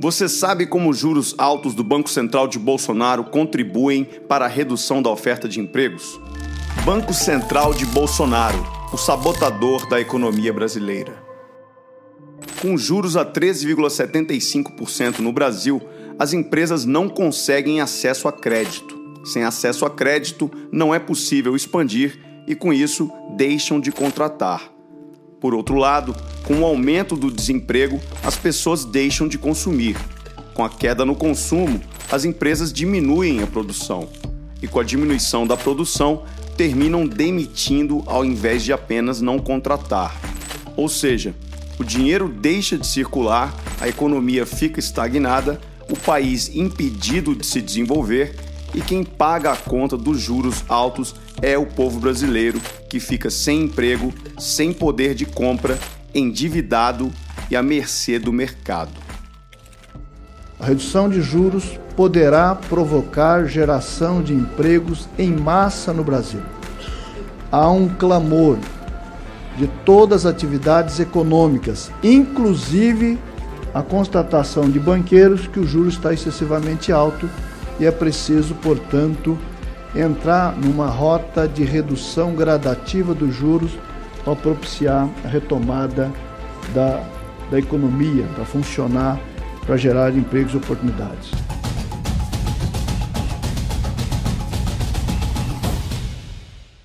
Você sabe como os juros altos do Banco Central de Bolsonaro contribuem para a redução da oferta de empregos? Banco Central de Bolsonaro, o sabotador da economia brasileira. Com juros a 13,75% no Brasil, as empresas não conseguem acesso a crédito. Sem acesso a crédito, não é possível expandir e, com isso, deixam de contratar. Por outro lado, com o aumento do desemprego, as pessoas deixam de consumir. Com a queda no consumo, as empresas diminuem a produção. E com a diminuição da produção, terminam demitindo ao invés de apenas não contratar. Ou seja, o dinheiro deixa de circular, a economia fica estagnada, o país impedido de se desenvolver e quem paga a conta dos juros altos é o povo brasileiro, que fica sem emprego, sem poder de compra, endividado e à mercê do mercado. A redução de juros poderá provocar geração de empregos em massa no Brasil. Há um clamor de todas as atividades econômicas, inclusive a constatação de banqueiros que o juro está excessivamente alto e é preciso, portanto, entrar numa rota de redução gradativa dos juros para propiciar a retomada da, da economia, para funcionar, para gerar empregos e oportunidades.